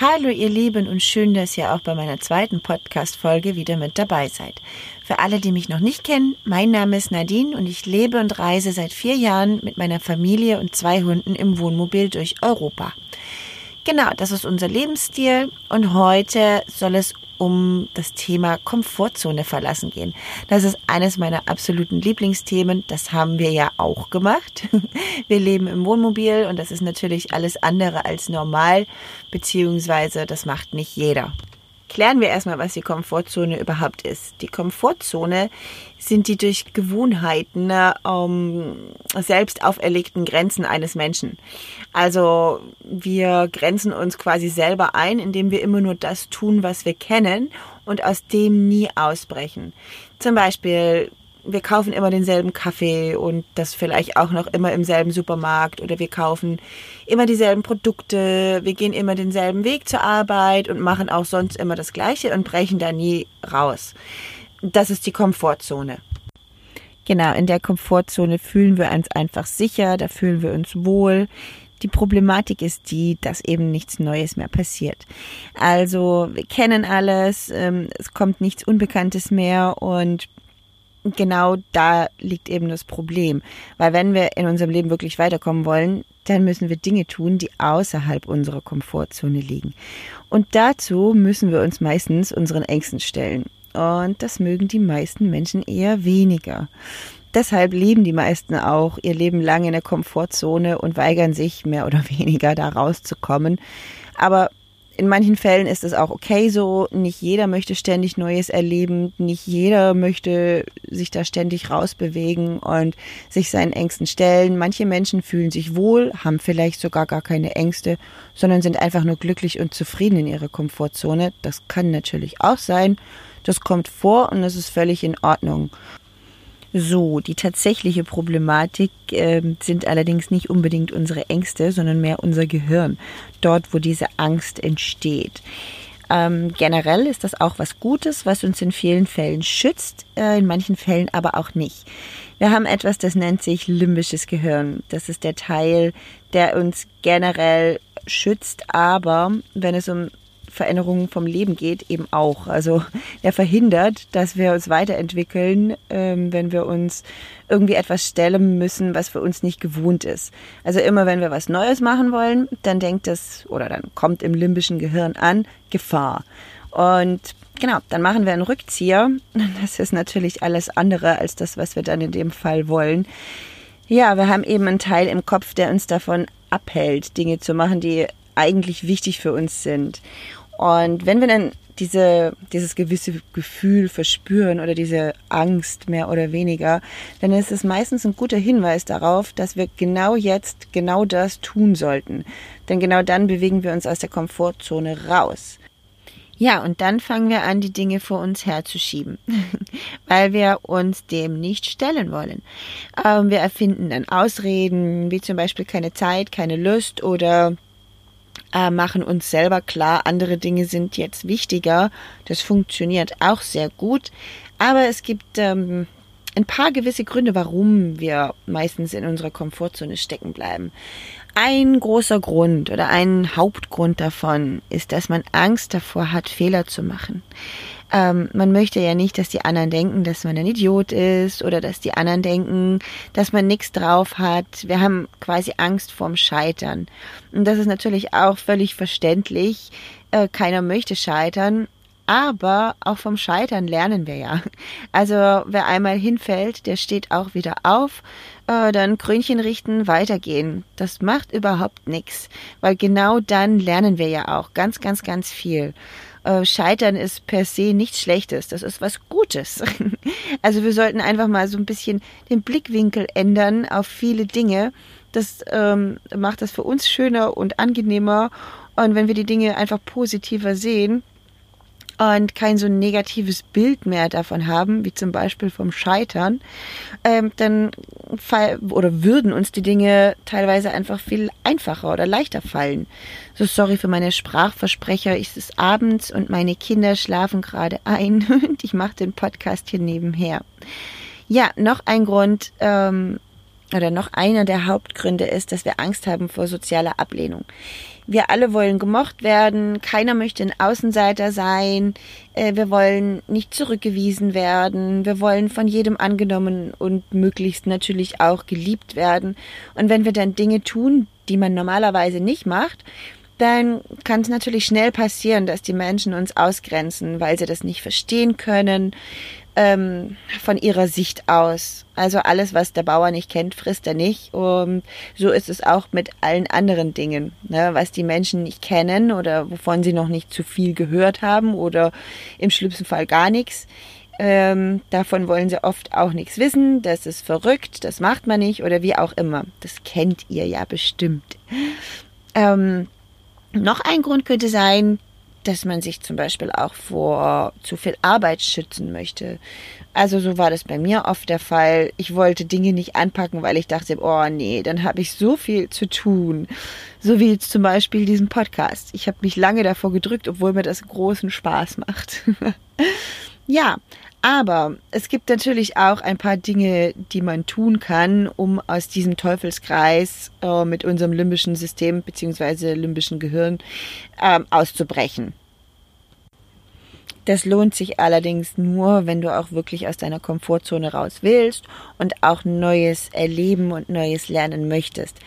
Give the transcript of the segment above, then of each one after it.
Hallo ihr Lieben und schön, dass ihr auch bei meiner zweiten Podcast-Folge wieder mit dabei seid. Für alle, die mich noch nicht kennen, mein Name ist Nadine und ich lebe und reise seit vier Jahren mit meiner Familie und zwei Hunden im Wohnmobil durch Europa. Genau, das ist unser Lebensstil und heute soll es um das Thema Komfortzone verlassen gehen. Das ist eines meiner absoluten Lieblingsthemen. Das haben wir ja auch gemacht. Wir leben im Wohnmobil und das ist natürlich alles andere als normal, beziehungsweise das macht nicht jeder. Klären wir erstmal, was die Komfortzone überhaupt ist. Die Komfortzone sind die durch Gewohnheiten ähm, selbst auferlegten Grenzen eines Menschen. Also wir grenzen uns quasi selber ein, indem wir immer nur das tun, was wir kennen und aus dem nie ausbrechen. Zum Beispiel wir kaufen immer denselben Kaffee und das vielleicht auch noch immer im selben Supermarkt oder wir kaufen immer dieselben Produkte, wir gehen immer denselben Weg zur Arbeit und machen auch sonst immer das Gleiche und brechen da nie raus. Das ist die Komfortzone. Genau, in der Komfortzone fühlen wir uns einfach sicher, da fühlen wir uns wohl. Die Problematik ist die, dass eben nichts Neues mehr passiert. Also wir kennen alles, ähm, es kommt nichts Unbekanntes mehr und genau da liegt eben das Problem. Weil wenn wir in unserem Leben wirklich weiterkommen wollen, dann müssen wir Dinge tun, die außerhalb unserer Komfortzone liegen. Und dazu müssen wir uns meistens unseren Ängsten stellen. Und das mögen die meisten Menschen eher weniger. Deshalb leben die meisten auch ihr Leben lang in der Komfortzone und weigern sich mehr oder weniger da rauszukommen. Aber in manchen Fällen ist es auch okay so. Nicht jeder möchte ständig Neues erleben. Nicht jeder möchte sich da ständig rausbewegen und sich seinen Ängsten stellen. Manche Menschen fühlen sich wohl, haben vielleicht sogar gar keine Ängste, sondern sind einfach nur glücklich und zufrieden in ihrer Komfortzone. Das kann natürlich auch sein. Das kommt vor und das ist völlig in Ordnung. So, die tatsächliche Problematik äh, sind allerdings nicht unbedingt unsere Ängste, sondern mehr unser Gehirn, dort, wo diese Angst entsteht. Ähm, generell ist das auch was Gutes, was uns in vielen Fällen schützt, äh, in manchen Fällen aber auch nicht. Wir haben etwas, das nennt sich limbisches Gehirn. Das ist der Teil, der uns generell schützt, aber wenn es um Veränderungen vom Leben geht, eben auch. Also der verhindert, dass wir uns weiterentwickeln, ähm, wenn wir uns irgendwie etwas stellen müssen, was für uns nicht gewohnt ist. Also immer wenn wir was Neues machen wollen, dann denkt es oder dann kommt im limbischen Gehirn an Gefahr. Und genau, dann machen wir einen Rückzieher. Das ist natürlich alles andere als das, was wir dann in dem Fall wollen. Ja, wir haben eben einen Teil im Kopf, der uns davon abhält, Dinge zu machen, die eigentlich wichtig für uns sind. Und wenn wir dann diese, dieses gewisse Gefühl verspüren oder diese Angst mehr oder weniger, dann ist es meistens ein guter Hinweis darauf, dass wir genau jetzt genau das tun sollten. Denn genau dann bewegen wir uns aus der Komfortzone raus. Ja, und dann fangen wir an, die Dinge vor uns herzuschieben, weil wir uns dem nicht stellen wollen. Ähm, wir erfinden dann Ausreden, wie zum Beispiel keine Zeit, keine Lust oder äh, machen uns selber klar, andere Dinge sind jetzt wichtiger. Das funktioniert auch sehr gut. Aber es gibt ähm, ein paar gewisse Gründe, warum wir meistens in unserer Komfortzone stecken bleiben. Ein großer Grund oder ein Hauptgrund davon ist, dass man Angst davor hat, Fehler zu machen. Ähm, man möchte ja nicht, dass die anderen denken, dass man ein Idiot ist oder dass die anderen denken, dass man nichts drauf hat. Wir haben quasi Angst vorm Scheitern. Und das ist natürlich auch völlig verständlich. Äh, keiner möchte scheitern. Aber auch vom Scheitern lernen wir ja. Also wer einmal hinfällt, der steht auch wieder auf, äh, dann Krönchen richten, weitergehen. Das macht überhaupt nichts, weil genau dann lernen wir ja auch ganz, ganz, ganz viel. Äh, Scheitern ist per se nichts Schlechtes, das ist was Gutes. also wir sollten einfach mal so ein bisschen den Blickwinkel ändern auf viele Dinge. Das ähm, macht das für uns schöner und angenehmer. Und wenn wir die Dinge einfach positiver sehen, und kein so negatives Bild mehr davon haben, wie zum Beispiel vom Scheitern, ähm, dann fall, oder würden uns die Dinge teilweise einfach viel einfacher oder leichter fallen. So sorry für meine Sprachversprecher, es ist abends und meine Kinder schlafen gerade ein und ich mache den Podcast hier nebenher. Ja, noch ein Grund, ähm, oder noch einer der Hauptgründe ist, dass wir Angst haben vor sozialer Ablehnung. Wir alle wollen gemocht werden, keiner möchte ein Außenseiter sein, äh, wir wollen nicht zurückgewiesen werden, wir wollen von jedem angenommen und möglichst natürlich auch geliebt werden. Und wenn wir dann Dinge tun, die man normalerweise nicht macht, dann kann es natürlich schnell passieren, dass die Menschen uns ausgrenzen, weil sie das nicht verstehen können, ähm, von ihrer Sicht aus. Also alles, was der Bauer nicht kennt, frisst er nicht. Und so ist es auch mit allen anderen Dingen, ne, was die Menschen nicht kennen oder wovon sie noch nicht zu viel gehört haben oder im schlimmsten Fall gar nichts. Ähm, davon wollen sie oft auch nichts wissen. Das ist verrückt, das macht man nicht oder wie auch immer. Das kennt ihr ja bestimmt. Ähm, noch ein Grund könnte sein, dass man sich zum Beispiel auch vor zu viel Arbeit schützen möchte. Also so war das bei mir oft der Fall. Ich wollte Dinge nicht anpacken, weil ich dachte, oh nee, dann habe ich so viel zu tun. So wie jetzt zum Beispiel diesen Podcast. Ich habe mich lange davor gedrückt, obwohl mir das großen Spaß macht. ja, aber es gibt natürlich auch ein paar Dinge, die man tun kann, um aus diesem Teufelskreis äh, mit unserem limbischen System bzw. limbischen Gehirn äh, auszubrechen. Das lohnt sich allerdings nur, wenn du auch wirklich aus deiner Komfortzone raus willst und auch Neues erleben und Neues lernen möchtest.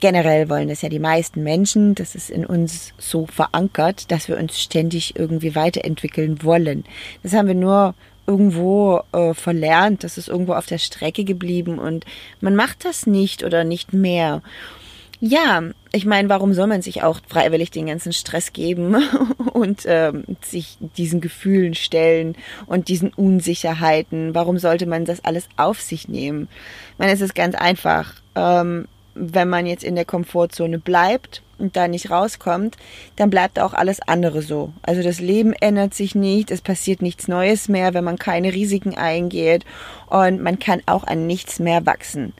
Generell wollen das ja die meisten Menschen. Das ist in uns so verankert, dass wir uns ständig irgendwie weiterentwickeln wollen. Das haben wir nur irgendwo äh, verlernt, das ist irgendwo auf der Strecke geblieben und man macht das nicht oder nicht mehr. Ja, ich meine, warum soll man sich auch freiwillig den ganzen Stress geben und ähm, sich diesen Gefühlen stellen und diesen Unsicherheiten? Warum sollte man das alles auf sich nehmen? Ich meine, es ist ganz einfach. Ähm, wenn man jetzt in der Komfortzone bleibt und da nicht rauskommt, dann bleibt auch alles andere so. Also das Leben ändert sich nicht, es passiert nichts Neues mehr, wenn man keine Risiken eingeht und man kann auch an nichts mehr wachsen.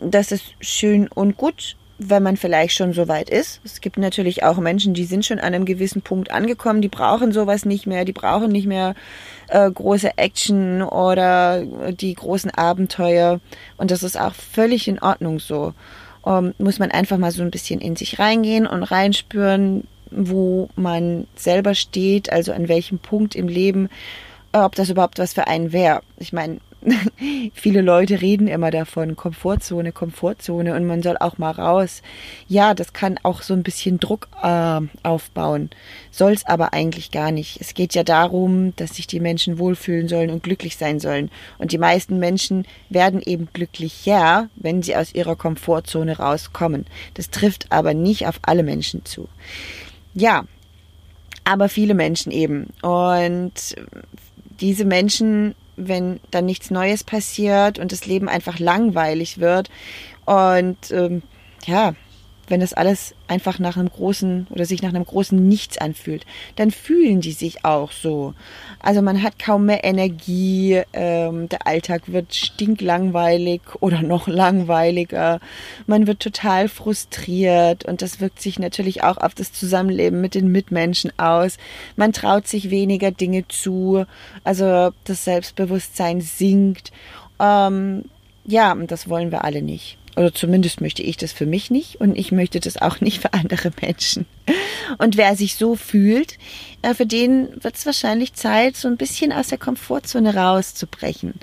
Das ist schön und gut, wenn man vielleicht schon so weit ist. Es gibt natürlich auch Menschen, die sind schon an einem gewissen Punkt angekommen, die brauchen sowas nicht mehr, die brauchen nicht mehr äh, große Action oder die großen Abenteuer. Und das ist auch völlig in Ordnung so. Um, muss man einfach mal so ein bisschen in sich reingehen und reinspüren, wo man selber steht, also an welchem Punkt im Leben, ob das überhaupt was für einen wäre. Ich meine, Viele Leute reden immer davon, Komfortzone, Komfortzone und man soll auch mal raus. Ja, das kann auch so ein bisschen Druck äh, aufbauen, soll es aber eigentlich gar nicht. Es geht ja darum, dass sich die Menschen wohlfühlen sollen und glücklich sein sollen. Und die meisten Menschen werden eben glücklicher, wenn sie aus ihrer Komfortzone rauskommen. Das trifft aber nicht auf alle Menschen zu. Ja, aber viele Menschen eben. Und diese Menschen wenn dann nichts Neues passiert und das Leben einfach langweilig wird. Und ähm, ja, wenn das alles einfach nach einem großen oder sich nach einem großen Nichts anfühlt, dann fühlen die sich auch so. Also man hat kaum mehr Energie, ähm, der Alltag wird stinklangweilig oder noch langweiliger, man wird total frustriert und das wirkt sich natürlich auch auf das Zusammenleben mit den Mitmenschen aus. Man traut sich weniger Dinge zu, also das Selbstbewusstsein sinkt. Ähm, ja, und das wollen wir alle nicht. Oder zumindest möchte ich das für mich nicht und ich möchte das auch nicht für andere Menschen. Und wer sich so fühlt, äh, für den wird es wahrscheinlich Zeit, so ein bisschen aus der Komfortzone rauszubrechen.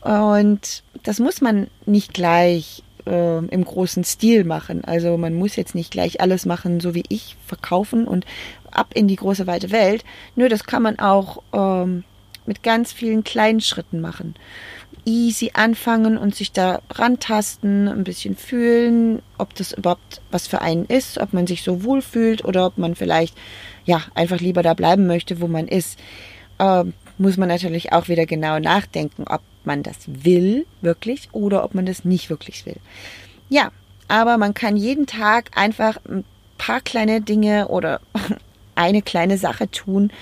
Und das muss man nicht gleich äh, im großen Stil machen. Also man muss jetzt nicht gleich alles machen, so wie ich, verkaufen und ab in die große weite Welt. Nö, das kann man auch ähm, mit ganz vielen kleinen Schritten machen easy anfangen und sich da rantasten, ein bisschen fühlen, ob das überhaupt was für einen ist, ob man sich so wohl fühlt oder ob man vielleicht ja einfach lieber da bleiben möchte, wo man ist. Äh, muss man natürlich auch wieder genau nachdenken, ob man das will wirklich oder ob man das nicht wirklich will. Ja, aber man kann jeden Tag einfach ein paar kleine Dinge oder eine kleine Sache tun,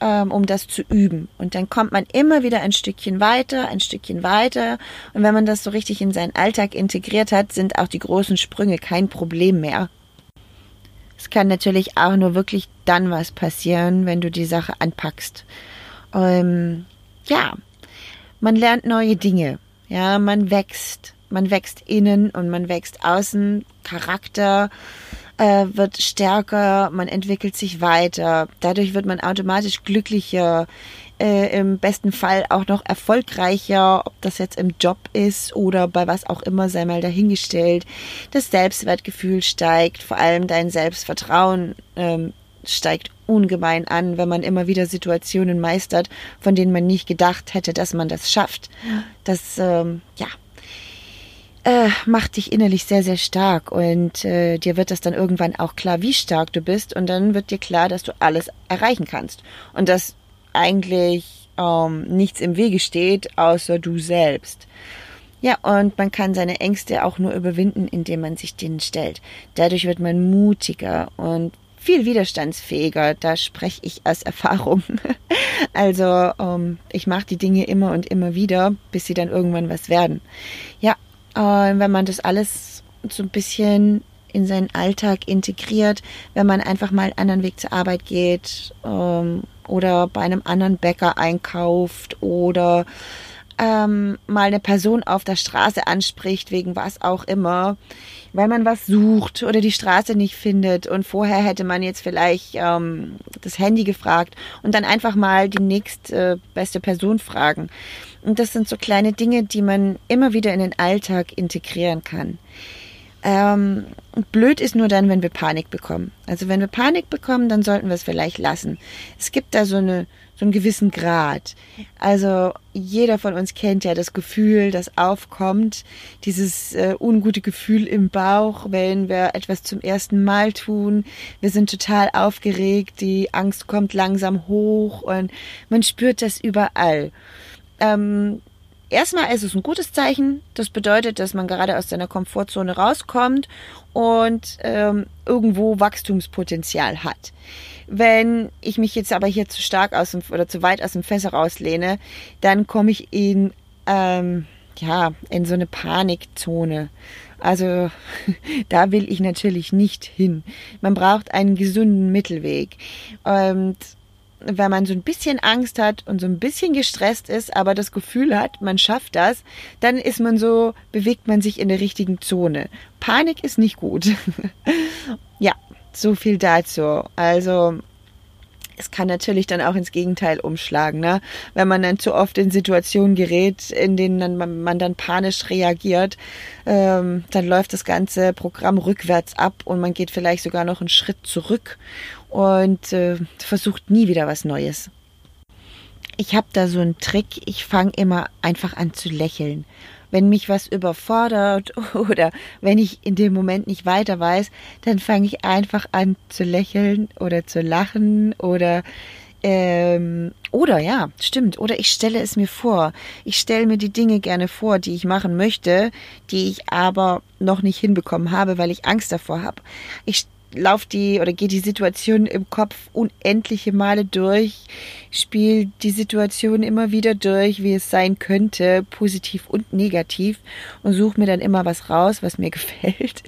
ähm, um das zu üben. Und dann kommt man immer wieder ein Stückchen weiter, ein Stückchen weiter. Und wenn man das so richtig in seinen Alltag integriert hat, sind auch die großen Sprünge kein Problem mehr. Es kann natürlich auch nur wirklich dann was passieren, wenn du die Sache anpackst. Ähm, ja, man lernt neue Dinge. Ja, man wächst. man wächst innen und man wächst außen, Charakter äh, wird stärker, man entwickelt sich weiter. Dadurch wird man automatisch glücklicher, äh, im besten Fall auch noch erfolgreicher, ob das jetzt im Job ist oder bei was auch immer, sei mal dahingestellt. Das Selbstwertgefühl steigt, vor allem dein Selbstvertrauen ähm, steigt ungemein an, wenn man immer wieder Situationen meistert, von denen man nicht gedacht hätte, dass man das schafft. Das, ähm, ja, äh, macht dich innerlich sehr, sehr stark und äh, dir wird das dann irgendwann auch klar, wie stark du bist und dann wird dir klar, dass du alles erreichen kannst und dass eigentlich ähm, nichts im Wege steht, außer du selbst. Ja, und man kann seine Ängste auch nur überwinden, indem man sich denen stellt. Dadurch wird man mutiger und viel widerstandsfähiger. Da spreche ich aus Erfahrung. also ähm, ich mache die Dinge immer und immer wieder, bis sie dann irgendwann was werden. Ja, wenn man das alles so ein bisschen in seinen Alltag integriert, wenn man einfach mal einen anderen Weg zur Arbeit geht ähm, oder bei einem anderen Bäcker einkauft oder ähm, mal eine Person auf der Straße anspricht, wegen was auch immer, weil man was sucht oder die Straße nicht findet und vorher hätte man jetzt vielleicht ähm, das Handy gefragt und dann einfach mal die nächste beste Person fragen. Und das sind so kleine Dinge, die man immer wieder in den Alltag integrieren kann. Ähm, blöd ist nur dann, wenn wir Panik bekommen. Also wenn wir Panik bekommen, dann sollten wir es vielleicht lassen. Es gibt da so, eine, so einen gewissen Grad. Also jeder von uns kennt ja das Gefühl, das aufkommt, dieses äh, ungute Gefühl im Bauch, wenn wir etwas zum ersten Mal tun. Wir sind total aufgeregt, die Angst kommt langsam hoch und man spürt das überall. Ähm, erstmal ist es ein gutes Zeichen. Das bedeutet, dass man gerade aus seiner Komfortzone rauskommt und ähm, irgendwo Wachstumspotenzial hat. Wenn ich mich jetzt aber hier zu stark aus dem oder zu weit aus dem Fässer rauslehne, dann komme ich in ähm, ja in so eine Panikzone. Also da will ich natürlich nicht hin. Man braucht einen gesunden Mittelweg und wenn man so ein bisschen Angst hat und so ein bisschen gestresst ist, aber das Gefühl hat, man schafft das, dann ist man so, bewegt man sich in der richtigen Zone. Panik ist nicht gut. ja, so viel dazu. Also, es kann natürlich dann auch ins Gegenteil umschlagen, ne? Wenn man dann zu oft in Situationen gerät, in denen man, man dann panisch reagiert, ähm, dann läuft das ganze Programm rückwärts ab und man geht vielleicht sogar noch einen Schritt zurück und äh, versucht nie wieder was Neues. Ich habe da so einen Trick, ich fange immer einfach an zu lächeln. Wenn mich was überfordert oder wenn ich in dem Moment nicht weiter weiß, dann fange ich einfach an zu lächeln oder zu lachen oder ähm, oder ja, stimmt. Oder ich stelle es mir vor. Ich stelle mir die Dinge gerne vor, die ich machen möchte, die ich aber noch nicht hinbekommen habe, weil ich Angst davor habe. Ich lauft die oder geht die Situation im Kopf unendliche Male durch, spielt die Situation immer wieder durch, wie es sein könnte, positiv und negativ und suche mir dann immer was raus, was mir gefällt.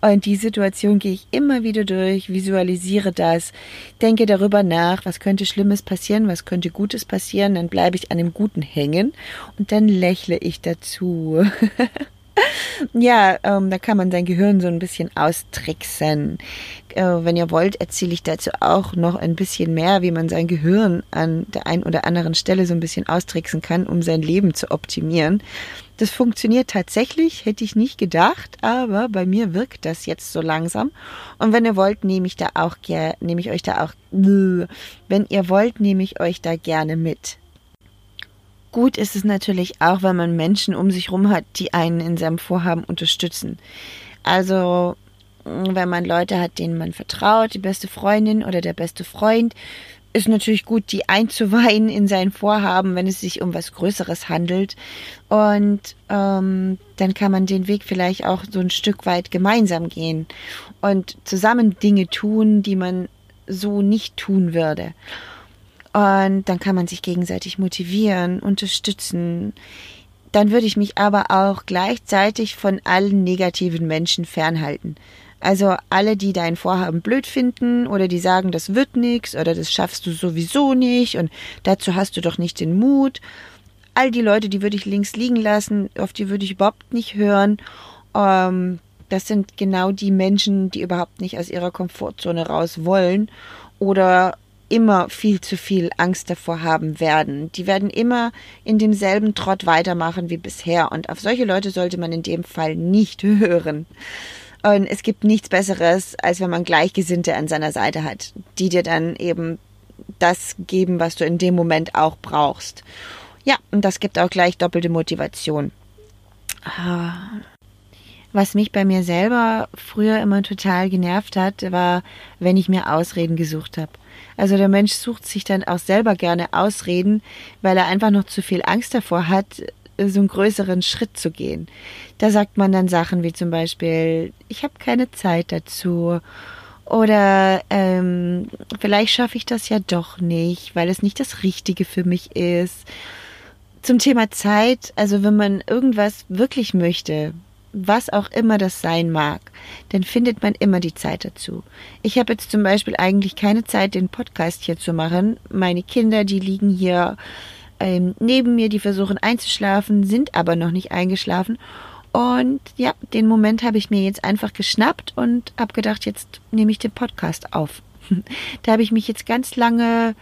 Und die Situation gehe ich immer wieder durch, visualisiere das, denke darüber nach, was könnte Schlimmes passieren, was könnte Gutes passieren, dann bleibe ich an dem Guten hängen und dann lächle ich dazu. ja, ähm, da kann man sein Gehirn so ein bisschen austricksen. Äh, wenn ihr wollt, erzähle ich dazu auch noch ein bisschen mehr, wie man sein Gehirn an der einen oder anderen Stelle so ein bisschen austricksen kann, um sein Leben zu optimieren. Das funktioniert tatsächlich, hätte ich nicht gedacht, aber bei mir wirkt das jetzt so langsam. Und wenn ihr wollt, nehme ich da auch nehme ich euch da auch, wenn ihr wollt, nehme ich euch da gerne mit. Gut ist es natürlich auch, wenn man Menschen um sich herum hat, die einen in seinem Vorhaben unterstützen. Also wenn man Leute hat, denen man vertraut, die beste Freundin oder der beste Freund, ist natürlich gut, die einzuweihen in sein Vorhaben, wenn es sich um was Größeres handelt. Und ähm, dann kann man den Weg vielleicht auch so ein Stück weit gemeinsam gehen und zusammen Dinge tun, die man so nicht tun würde. Und dann kann man sich gegenseitig motivieren, unterstützen. Dann würde ich mich aber auch gleichzeitig von allen negativen Menschen fernhalten. Also alle, die dein Vorhaben blöd finden oder die sagen, das wird nichts oder das schaffst du sowieso nicht und dazu hast du doch nicht den Mut. all die Leute, die würde ich links liegen lassen, auf die würde ich überhaupt nicht hören. Ähm, das sind genau die Menschen, die überhaupt nicht aus ihrer Komfortzone raus wollen oder immer viel zu viel Angst davor haben werden. Die werden immer in demselben Trott weitermachen wie bisher. Und auf solche Leute sollte man in dem Fall nicht hören. Und es gibt nichts Besseres, als wenn man Gleichgesinnte an seiner Seite hat, die dir dann eben das geben, was du in dem Moment auch brauchst. Ja, und das gibt auch gleich doppelte Motivation. Ah. Was mich bei mir selber früher immer total genervt hat, war, wenn ich mir Ausreden gesucht habe. Also der Mensch sucht sich dann auch selber gerne Ausreden, weil er einfach noch zu viel Angst davor hat, so einen größeren Schritt zu gehen. Da sagt man dann Sachen wie zum Beispiel, ich habe keine Zeit dazu oder ähm, vielleicht schaffe ich das ja doch nicht, weil es nicht das Richtige für mich ist. Zum Thema Zeit, also wenn man irgendwas wirklich möchte, was auch immer das sein mag, dann findet man immer die Zeit dazu. Ich habe jetzt zum Beispiel eigentlich keine Zeit, den Podcast hier zu machen. Meine Kinder, die liegen hier ähm, neben mir, die versuchen einzuschlafen, sind aber noch nicht eingeschlafen. Und ja, den Moment habe ich mir jetzt einfach geschnappt und habe gedacht, jetzt nehme ich den Podcast auf. da habe ich mich jetzt ganz lange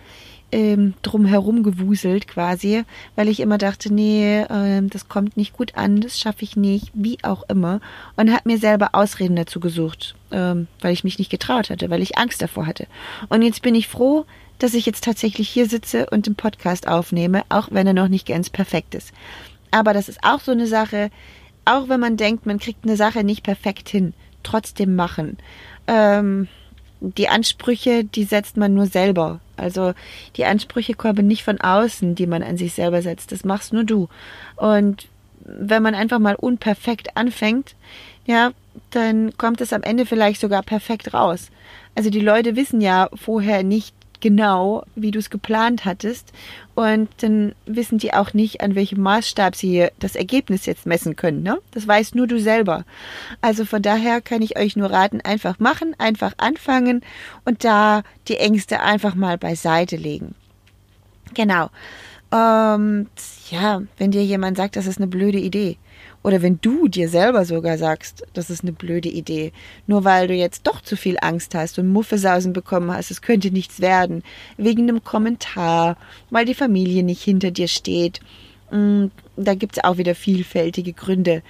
ähm, drum herum gewuselt quasi, weil ich immer dachte, nee, ähm, das kommt nicht gut an, das schaffe ich nicht, wie auch immer. Und habe mir selber Ausreden dazu gesucht, ähm, weil ich mich nicht getraut hatte, weil ich Angst davor hatte. Und jetzt bin ich froh, dass ich jetzt tatsächlich hier sitze und den Podcast aufnehme, auch wenn er noch nicht ganz perfekt ist. Aber das ist auch so eine Sache, auch wenn man denkt, man kriegt eine Sache nicht perfekt hin, trotzdem machen. Ähm, die Ansprüche, die setzt man nur selber. Also die Ansprüche kommen nicht von außen, die man an sich selber setzt. Das machst nur du. Und wenn man einfach mal unperfekt anfängt, ja, dann kommt es am Ende vielleicht sogar perfekt raus. Also die Leute wissen ja vorher nicht, genau, wie du es geplant hattest. Und dann wissen die auch nicht, an welchem Maßstab sie das Ergebnis jetzt messen können. Ne? Das weißt nur du selber. Also von daher kann ich euch nur raten, einfach machen, einfach anfangen und da die Ängste einfach mal beiseite legen. Genau. Ähm, ja, wenn dir jemand sagt, das ist eine blöde Idee, oder wenn du dir selber sogar sagst, das ist eine blöde Idee, nur weil du jetzt doch zu viel Angst hast und Muffesausen bekommen hast, es könnte nichts werden, wegen einem Kommentar, weil die Familie nicht hinter dir steht. Mm, da gibt es auch wieder vielfältige Gründe.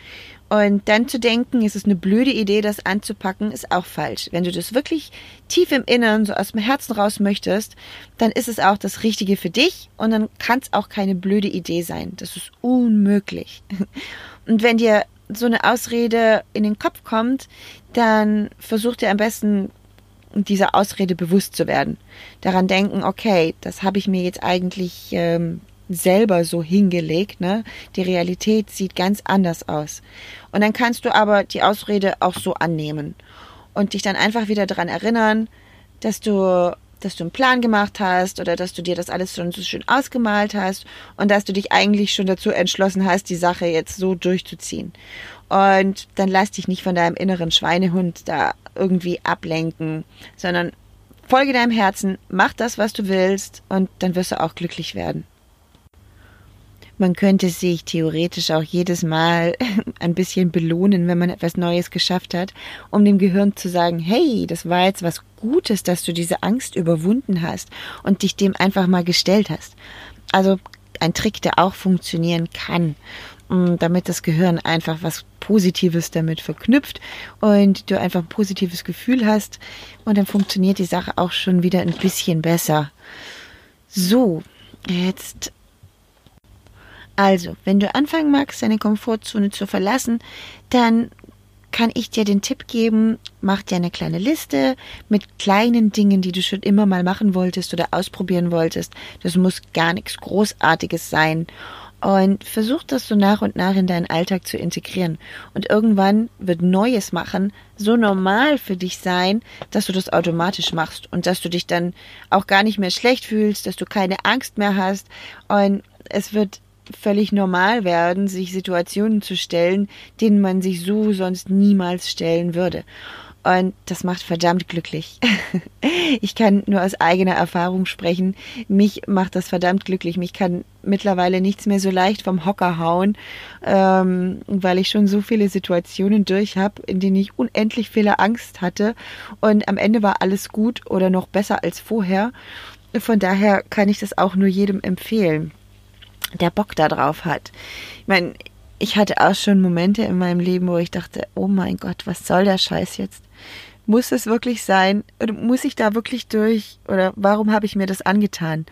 Und dann zu denken, es ist eine blöde Idee, das anzupacken, ist auch falsch. Wenn du das wirklich tief im Inneren, so aus dem Herzen raus möchtest, dann ist es auch das Richtige für dich und dann kann es auch keine blöde Idee sein. Das ist unmöglich. Und wenn dir so eine Ausrede in den Kopf kommt, dann versuch dir am besten dieser Ausrede bewusst zu werden. Daran denken, okay, das habe ich mir jetzt eigentlich ähm, selber so hingelegt, ne? Die Realität sieht ganz anders aus. Und dann kannst du aber die Ausrede auch so annehmen und dich dann einfach wieder daran erinnern, dass du dass du einen Plan gemacht hast oder dass du dir das alles schon so schön ausgemalt hast und dass du dich eigentlich schon dazu entschlossen hast, die Sache jetzt so durchzuziehen. Und dann lass dich nicht von deinem inneren Schweinehund da irgendwie ablenken, sondern folge deinem Herzen, mach das, was du willst und dann wirst du auch glücklich werden. Man könnte sich theoretisch auch jedes Mal ein bisschen belohnen, wenn man etwas Neues geschafft hat, um dem Gehirn zu sagen, hey, das war jetzt was Gutes, dass du diese Angst überwunden hast und dich dem einfach mal gestellt hast. Also ein Trick, der auch funktionieren kann, mm, damit das Gehirn einfach was Positives damit verknüpft und du einfach ein positives Gefühl hast und dann funktioniert die Sache auch schon wieder ein bisschen besser. So, jetzt also, wenn du anfangen magst, deine Komfortzone zu verlassen, dann kann ich dir den Tipp geben, mach dir eine kleine Liste mit kleinen Dingen, die du schon immer mal machen wolltest oder ausprobieren wolltest. Das muss gar nichts Großartiges sein. Und versuch das so nach und nach in deinen Alltag zu integrieren. Und irgendwann wird Neues machen so normal für dich sein, dass du das automatisch machst und dass du dich dann auch gar nicht mehr schlecht fühlst, dass du keine Angst mehr hast. Und es wird völlig normal werden, sich Situationen zu stellen, denen man sich so sonst niemals stellen würde. Und das macht verdammt glücklich. ich kann nur aus eigener Erfahrung sprechen. Mich macht das verdammt glücklich. Mich kann mittlerweile nichts mehr so leicht vom Hocker hauen, ähm, weil ich schon so viele Situationen durch habe, in denen ich unendlich viele Angst hatte. Und am Ende war alles gut oder noch besser als vorher. Von daher kann ich das auch nur jedem empfehlen, der Bock da drauf hat. Ich meine, ich hatte auch schon Momente in meinem Leben, wo ich dachte, oh mein Gott, was soll der Scheiß jetzt? Muss es wirklich sein? Oder muss ich da wirklich durch? Oder warum habe ich mir das angetan?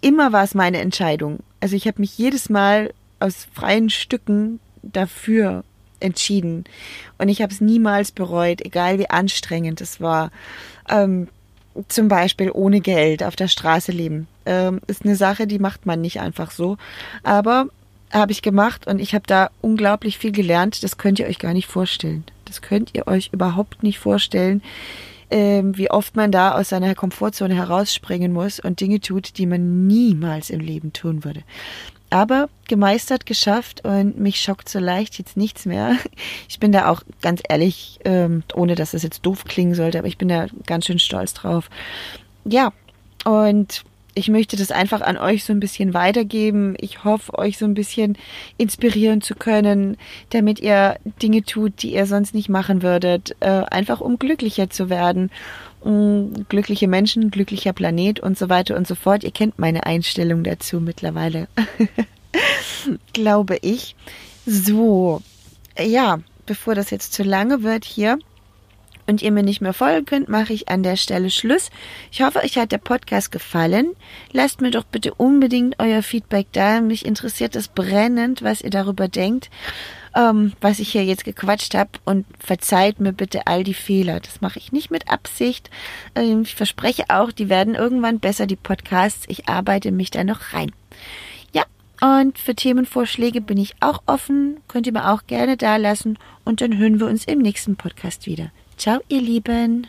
Immer war es meine Entscheidung. Also ich habe mich jedes Mal aus freien Stücken dafür entschieden. Und ich habe es niemals bereut, egal wie anstrengend es war. Ähm, zum Beispiel ohne Geld auf der Straße leben. Ähm, ist eine Sache, die macht man nicht einfach so. Aber habe ich gemacht und ich habe da unglaublich viel gelernt. Das könnt ihr euch gar nicht vorstellen. Das könnt ihr euch überhaupt nicht vorstellen, ähm, wie oft man da aus seiner Komfortzone herausspringen muss und Dinge tut, die man niemals im Leben tun würde. Aber gemeistert, geschafft und mich schockt so leicht jetzt nichts mehr. Ich bin da auch ganz ehrlich, ähm, ohne dass das jetzt doof klingen sollte, aber ich bin da ganz schön stolz drauf. Ja, und ich möchte das einfach an euch so ein bisschen weitergeben. Ich hoffe, euch so ein bisschen inspirieren zu können, damit ihr Dinge tut, die ihr sonst nicht machen würdet, äh, einfach um glücklicher zu werden. Um, glückliche Menschen, glücklicher Planet und so weiter und so fort. Ihr kennt meine Einstellung dazu mittlerweile, glaube ich. So, ja, bevor das jetzt zu lange wird hier, und ihr mir nicht mehr folgen könnt, mache ich an der Stelle Schluss. Ich hoffe, euch hat der Podcast gefallen. Lasst mir doch bitte unbedingt euer Feedback da. Mich interessiert es brennend, was ihr darüber denkt, ähm, was ich hier jetzt gequatscht habe. Und verzeiht mir bitte all die Fehler. Das mache ich nicht mit Absicht. Ähm, ich verspreche auch, die werden irgendwann besser, die Podcasts. Ich arbeite mich da noch rein. Ja, und für Themenvorschläge bin ich auch offen. Könnt ihr mir auch gerne da lassen. Und dann hören wir uns im nächsten Podcast wieder. Ciao, ihr Lieben.